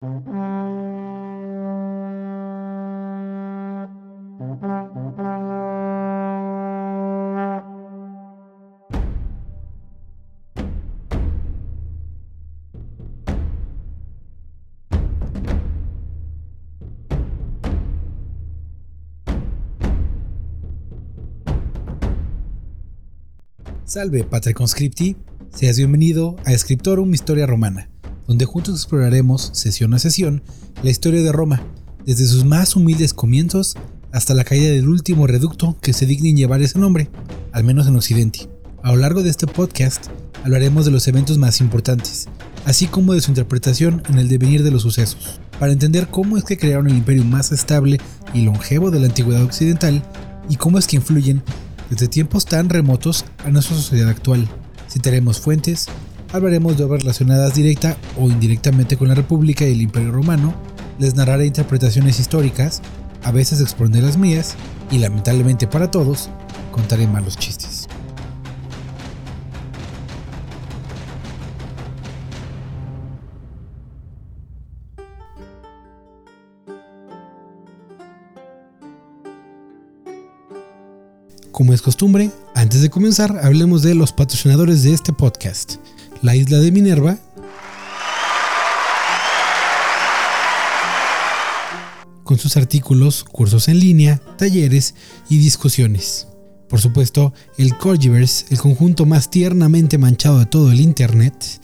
Salve, Patre Conscripti. Seas bienvenido a Scriptorum Historia Romana, donde juntos exploraremos, sesión a sesión, la historia de Roma, desde sus más humildes comienzos hasta la caída del último reducto que se digna en llevar ese nombre, al menos en Occidente. A lo largo de este podcast hablaremos de los eventos más importantes, así como de su interpretación en el devenir de los sucesos, para entender cómo es que crearon el imperio más estable y longevo de la antigüedad occidental y cómo es que influyen desde tiempos tan remotos a nuestra sociedad actual. Citaremos fuentes, hablaremos de obras relacionadas directa o indirectamente con la República y el Imperio Romano, les narraré interpretaciones históricas, a veces expondré las mías, y lamentablemente para todos, contaré malos chistes. Como es costumbre, antes de comenzar, hablemos de los patrocinadores de este podcast. La isla de Minerva, con sus artículos, cursos en línea, talleres y discusiones. Por supuesto, el Corgiverse, el conjunto más tiernamente manchado de todo el Internet,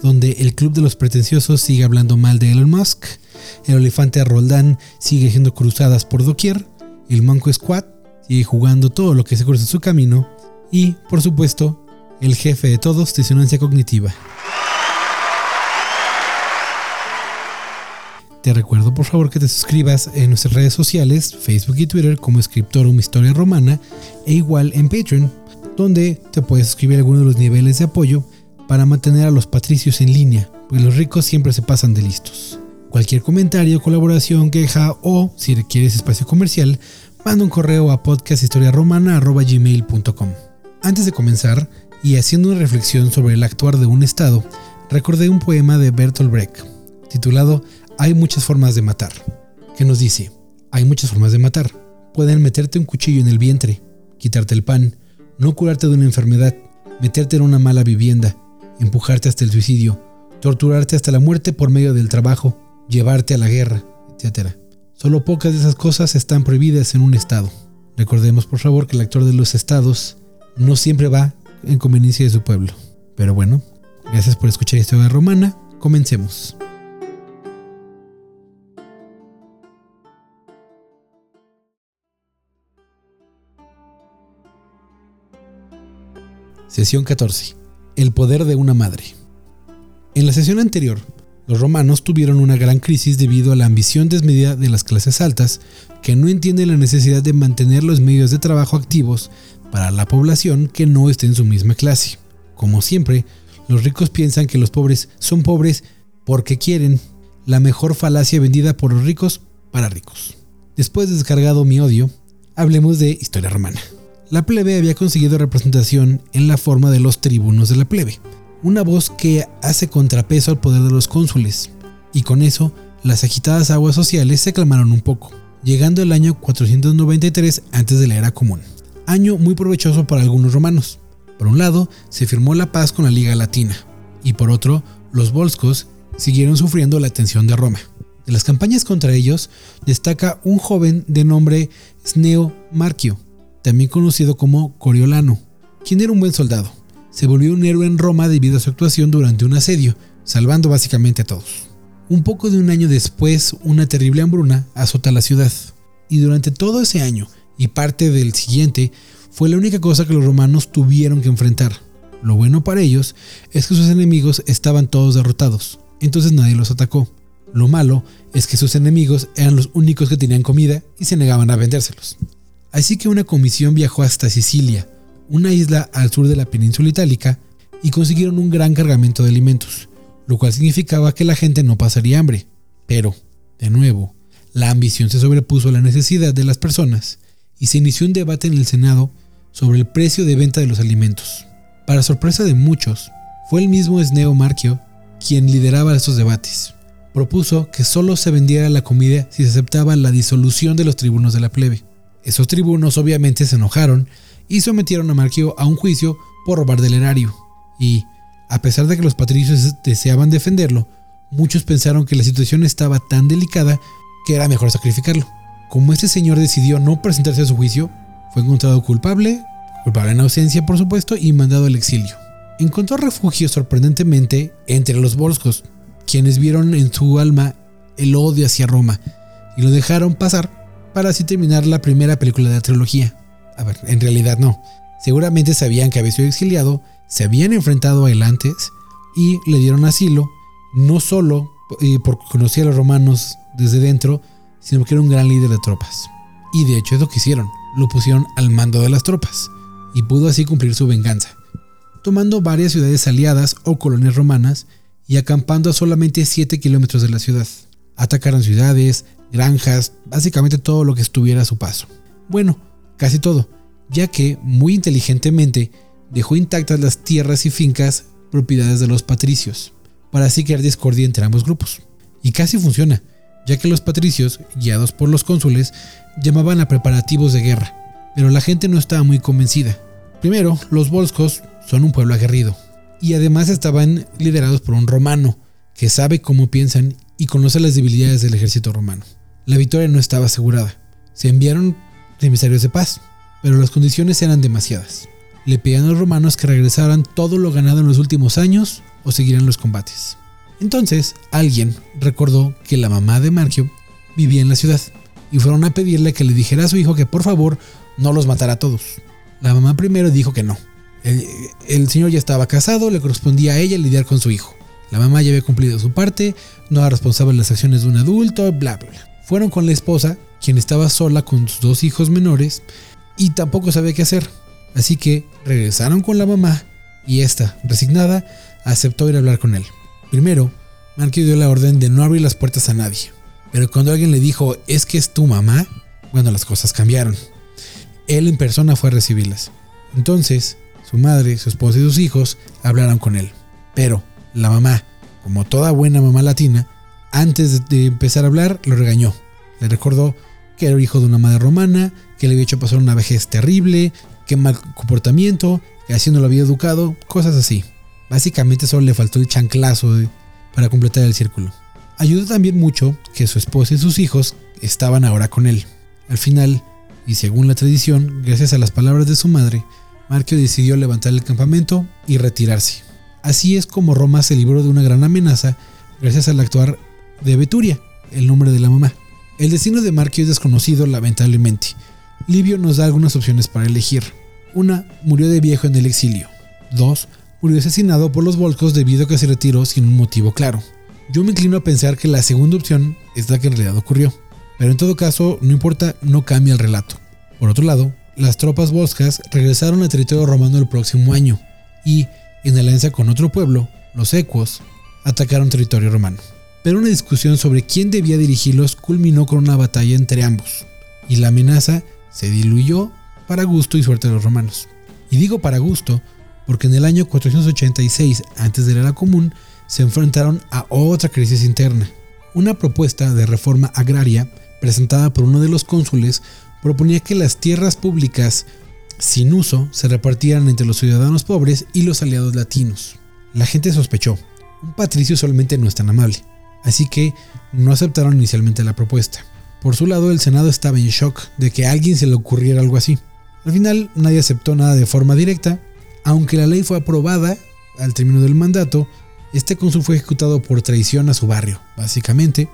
donde el Club de los Pretenciosos sigue hablando mal de Elon Musk, el Olifante Roldán sigue haciendo cruzadas por doquier, el Manco Squad sigue jugando todo lo que se cruza en su camino, y, por supuesto, el jefe de todos, disonancia cognitiva. Te recuerdo por favor que te suscribas en nuestras redes sociales, Facebook y Twitter como Scriptorum Historia Romana e igual en Patreon, donde te puedes suscribir a alguno de los niveles de apoyo para mantener a los patricios en línea, porque los ricos siempre se pasan de listos. Cualquier comentario, colaboración, queja o, si requieres espacio comercial, manda un correo a podcasthistoriaromana.gmail.com. Antes de comenzar, y haciendo una reflexión sobre el actuar de un Estado, recordé un poema de Bertolt Brecht, titulado Hay muchas formas de matar, que nos dice, hay muchas formas de matar. Pueden meterte un cuchillo en el vientre, quitarte el pan, no curarte de una enfermedad, meterte en una mala vivienda, empujarte hasta el suicidio, torturarte hasta la muerte por medio del trabajo, llevarte a la guerra, etc. Solo pocas de esas cosas están prohibidas en un Estado. Recordemos por favor que el actor de los estados no siempre va en conveniencia de su pueblo. Pero bueno, gracias por escuchar Historia Romana, comencemos. Sesión 14. El poder de una madre. En la sesión anterior los romanos tuvieron una gran crisis debido a la ambición desmedida de las clases altas, que no entienden la necesidad de mantener los medios de trabajo activos para la población que no esté en su misma clase. Como siempre, los ricos piensan que los pobres son pobres porque quieren, la mejor falacia vendida por los ricos para ricos. Después de descargado mi odio, hablemos de historia romana. La plebe había conseguido representación en la forma de los tribunos de la plebe, una voz que hace contrapeso al poder de los cónsules, y con eso las agitadas aguas sociales se calmaron un poco, llegando el año 493 antes de la era común, año muy provechoso para algunos romanos. Por un lado, se firmó la paz con la Liga Latina, y por otro, los volscos siguieron sufriendo la atención de Roma. De las campañas contra ellos, destaca un joven de nombre Sneo Marcio, también conocido como Coriolano, quien era un buen soldado se volvió un héroe en Roma debido a su actuación durante un asedio, salvando básicamente a todos. Un poco de un año después, una terrible hambruna azota la ciudad, y durante todo ese año y parte del siguiente fue la única cosa que los romanos tuvieron que enfrentar. Lo bueno para ellos es que sus enemigos estaban todos derrotados, entonces nadie los atacó. Lo malo es que sus enemigos eran los únicos que tenían comida y se negaban a vendérselos. Así que una comisión viajó hasta Sicilia, una isla al sur de la península itálica, y consiguieron un gran cargamento de alimentos, lo cual significaba que la gente no pasaría hambre. Pero, de nuevo, la ambición se sobrepuso a la necesidad de las personas, y se inició un debate en el Senado sobre el precio de venta de los alimentos. Para sorpresa de muchos, Fue el mismo Esneo Marquio quien lideraba estos debates. Propuso que solo se vendiera la comida si se aceptaba la disolución de los tribunos de la plebe. Esos tribunos obviamente se enojaron y sometieron a Marquio a un juicio por robar del erario. Y, a pesar de que los patricios deseaban defenderlo, muchos pensaron que la situación estaba tan delicada que era mejor sacrificarlo. Como este señor decidió no presentarse a su juicio, fue encontrado culpable, culpable en ausencia por supuesto, y mandado al exilio. Encontró refugio sorprendentemente entre los volscos, quienes vieron en su alma el odio hacia Roma y lo dejaron pasar para así terminar la primera película de la trilogía. A ver, en realidad no. Seguramente sabían que había sido exiliado, se habían enfrentado a él antes y le dieron asilo, no solo eh, porque conocía a los romanos desde dentro, sino porque era un gran líder de tropas. Y de hecho es lo que hicieron, lo pusieron al mando de las tropas, y pudo así cumplir su venganza, tomando varias ciudades aliadas o colonias romanas y acampando a solamente 7 kilómetros de la ciudad. Atacaron ciudades, granjas, básicamente todo lo que estuviera a su paso. Bueno, casi todo, ya que, muy inteligentemente, dejó intactas las tierras y fincas propiedades de los patricios, para así crear discordia entre ambos grupos. Y casi funciona, ya que los patricios, guiados por los cónsules, llamaban a preparativos de guerra, pero la gente no estaba muy convencida. Primero, los volscos son un pueblo aguerrido, y además estaban liderados por un romano, que sabe cómo piensan y conoce las debilidades del ejército romano. La victoria no estaba asegurada. Se enviaron emisarios de paz, pero las condiciones eran demasiadas. Le pedían a los romanos que regresaran todo lo ganado en los últimos años o seguirían los combates. Entonces, alguien recordó que la mamá de Margio vivía en la ciudad y fueron a pedirle que le dijera a su hijo que por favor no los matara a todos. La mamá primero dijo que no. El, señor ya estaba casado, le correspondía a ella lidiar con su hijo. La mamá ya había cumplido su parte, no era responsable de las acciones de un adulto, bla, bla, bla. Fueron con la esposa, quien estaba sola con sus dos hijos menores, y tampoco sabía qué hacer. Así que regresaron con la mamá, y esta, resignada, aceptó ir a hablar con él. Primero, Marquio dio la orden de no abrir las puertas a nadie. Pero cuando alguien le dijo, es que es tu mamá, bueno, las cosas cambiaron. Él en persona fue a recibirlas. Entonces, su madre, su esposa y sus hijos hablaron con él. Pero la mamá, como toda buena mamá latina, antes de empezar a hablar, lo regañó. Le recordó que era hijo de una madre romana, que le había hecho pasar una vejez terrible, que mal comportamiento, que así no lo había educado, cosas así. Básicamente solo le faltó el chanclazo para completar el círculo. Ayudó también mucho que su esposa y sus hijos estaban ahora con él. Al final, y según la tradición, gracias a las palabras de su madre, Marquio decidió levantar el campamento y retirarse. Así es como Roma se libró de una gran amenaza gracias al actuar de Beturia, el nombre de la mamá. El destino de Marquio es desconocido lamentablemente. Livio nos da algunas opciones para elegir. Una, murió de viejo en el exilio. Dos, murió asesinado por los volcos debido a que se retiró sin un motivo claro. Yo me inclino a pensar que la segunda opción es la que en realidad ocurrió. Pero en todo caso, no importa, no cambia el relato. Por otro lado, las tropas volscas regresaron al territorio romano el próximo año y, en alianza con otro pueblo, los ecuos, atacaron territorio romano pero una discusión sobre quién debía dirigirlos culminó con una batalla entre ambos, y la amenaza se diluyó para gusto y suerte de los romanos. Y digo para gusto porque en el año 486 antes de la era común se enfrentaron a otra crisis interna. Una propuesta de reforma agraria presentada por uno de los cónsules proponía que las tierras públicas sin uso se repartieran entre los ciudadanos pobres y los aliados latinos. La gente sospechó, un patricio solamente no es tan amable así que no aceptaron inicialmente la propuesta. Por su lado, el Senado estaba en shock de que a alguien se le ocurriera algo así. Al final, nadie aceptó nada de forma directa, aunque la ley fue aprobada al término del mandato, este cónsul fue ejecutado por traición a su barrio, básicamente,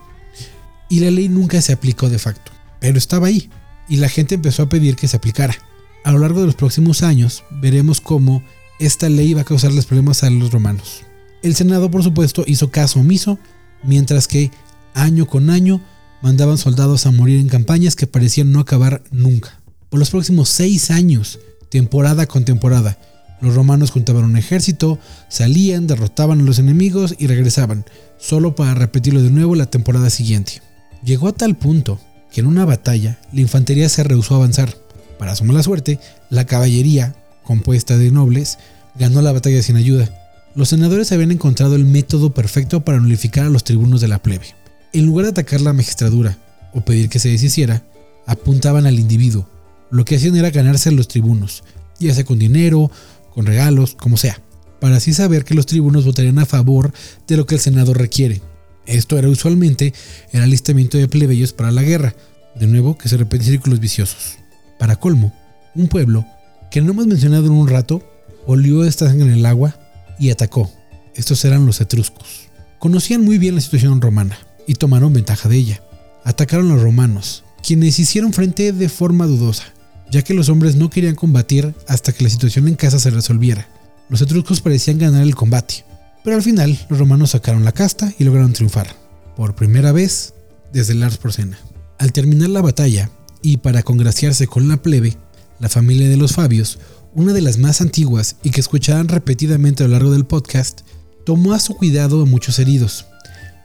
y la ley nunca se aplicó de facto, pero estaba ahí, y la gente empezó a pedir que se aplicara. A lo largo de los próximos años, veremos cómo esta ley va a causarles problemas a los romanos. El Senado, por supuesto, hizo caso omiso mientras que año con año mandaban soldados a morir en campañas que parecían no acabar nunca. Por los próximos seis años, temporada con temporada, los romanos juntaban un ejército, salían, derrotaban a los enemigos y regresaban, solo para repetirlo de nuevo la temporada siguiente. Llegó a tal punto que en una batalla la infantería se rehusó a avanzar. Para su mala suerte, la caballería, compuesta de nobles, ganó la batalla sin ayuda. Los senadores habían encontrado el método perfecto para nulificar a los tribunos de la plebe. En lugar de atacar la magistradura o pedir que se deshiciera, apuntaban al individuo. Lo que hacían era ganarse a los tribunos, ya sea con dinero, con regalos, como sea, para así saber que los tribunos votarían a favor de lo que el Senado requiere. Esto era usualmente el alistamiento de plebeyos para la guerra, de nuevo que se repite en círculos viciosos. Para colmo, un pueblo, que no hemos mencionado en un rato, olió esta sangre en el agua y atacó. Estos eran los etruscos. Conocían muy bien la situación romana y tomaron ventaja de ella. Atacaron a los romanos, quienes hicieron frente de forma dudosa, ya que los hombres no querían combatir hasta que la situación en casa se resolviera. Los etruscos parecían ganar el combate, pero al final los romanos sacaron la casta y lograron triunfar, por primera vez desde Lars Porcena. Al terminar la batalla, y para congraciarse con la plebe, la familia de los Fabios una de las más antiguas y que escucharán repetidamente a lo largo del podcast, tomó a su cuidado a muchos heridos,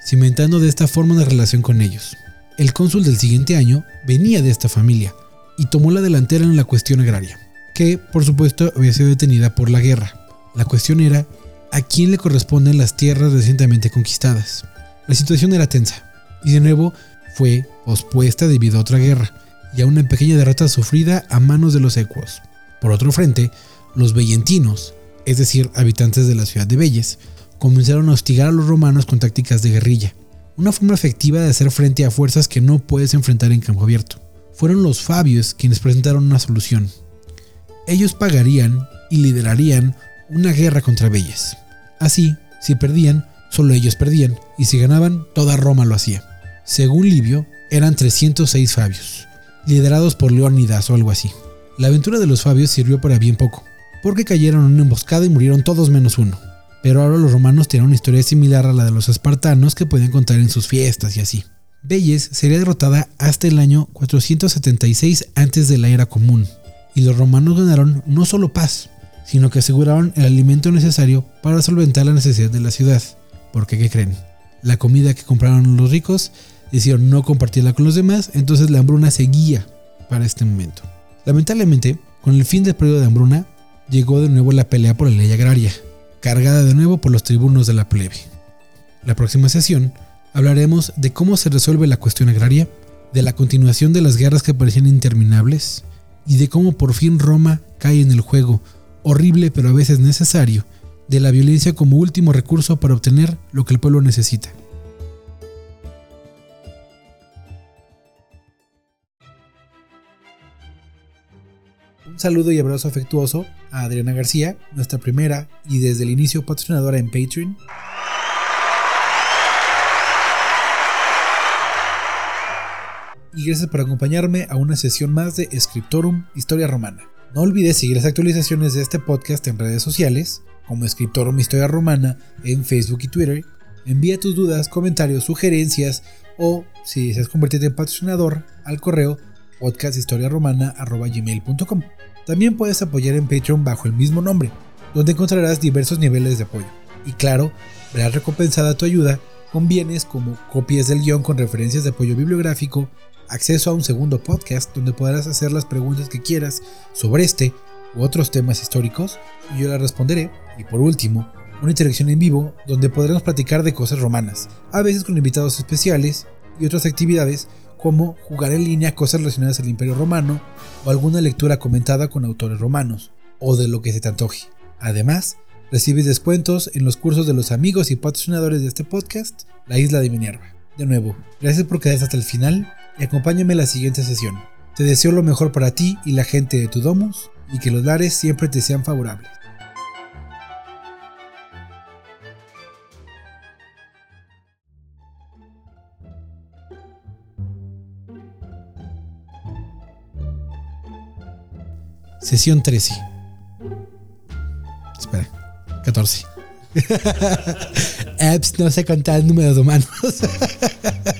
cimentando de esta forma una relación con ellos. El cónsul del siguiente año venía de esta familia y tomó la delantera en la cuestión agraria, que por supuesto había sido detenida por la guerra. La cuestión era a quién le corresponden las tierras recientemente conquistadas. La situación era tensa y de nuevo fue pospuesta debido a otra guerra y a una pequeña derrota sufrida a manos de los ecuos. Por otro frente, los vellentinos, es decir, habitantes de la ciudad de Belles, comenzaron a hostigar a los romanos con tácticas de guerrilla, una forma efectiva de hacer frente a fuerzas que no puedes enfrentar en campo abierto. Fueron los Fabios quienes presentaron una solución. Ellos pagarían y liderarían una guerra contra Belles. Así, si perdían, solo ellos perdían, y si ganaban, toda Roma lo hacía. Según Livio, eran 306 Fabios, liderados por Leónidas o algo así. La aventura de los Fabios sirvió para bien poco, porque cayeron en una emboscada y murieron todos menos uno. Pero ahora los romanos tienen una historia similar a la de los espartanos que pueden contar en sus fiestas y así. Belles sería derrotada hasta el año 476 antes de la era común, y los romanos ganaron no solo paz, sino que aseguraron el alimento necesario para solventar la necesidad de la ciudad. Porque, ¿qué creen? La comida que compraron los ricos decidieron no compartirla con los demás, entonces la hambruna seguía para este momento. Lamentablemente, con el fin del periodo de hambruna, llegó de nuevo la pelea por la ley agraria, cargada de nuevo por los tribunos de la plebe. La próxima sesión hablaremos de cómo se resuelve la cuestión agraria, de la continuación de las guerras que parecían interminables y de cómo por fin Roma cae en el juego, horrible pero a veces necesario, de la violencia como último recurso para obtener lo que el pueblo necesita. Un saludo y abrazo afectuoso a Adriana García, nuestra primera y desde el inicio patrocinadora en Patreon. Y gracias por acompañarme a una sesión más de Scriptorum Historia Romana. No olvides seguir las actualizaciones de este podcast en redes sociales, como Scriptorum Historia Romana en Facebook y Twitter. Envía tus dudas, comentarios, sugerencias o, si deseas convertirte en patrocinador, al correo podcasthistoriaromana.gmail.com. También puedes apoyar en Patreon bajo el mismo nombre, donde encontrarás diversos niveles de apoyo. Y claro, verás recompensada tu ayuda con bienes como copias del guion con referencias de apoyo bibliográfico, acceso a un segundo podcast donde podrás hacer las preguntas que quieras sobre este u otros temas históricos y yo las responderé. Y por último, una interacción en vivo donde podremos platicar de cosas romanas, a veces con invitados especiales y otras actividades como jugar en línea cosas relacionadas al Imperio Romano o alguna lectura comentada con autores romanos, o de lo que se te antoje. Además, recibes descuentos en los cursos de los amigos y patrocinadores de este podcast, La Isla de Minerva. De nuevo, gracias por quedarte hasta el final y acompáñame en la siguiente sesión. Te deseo lo mejor para ti y la gente de tu domus y que los lares siempre te sean favorables. Sesión 13. Espera, 14. Apps no sé contar números humanos.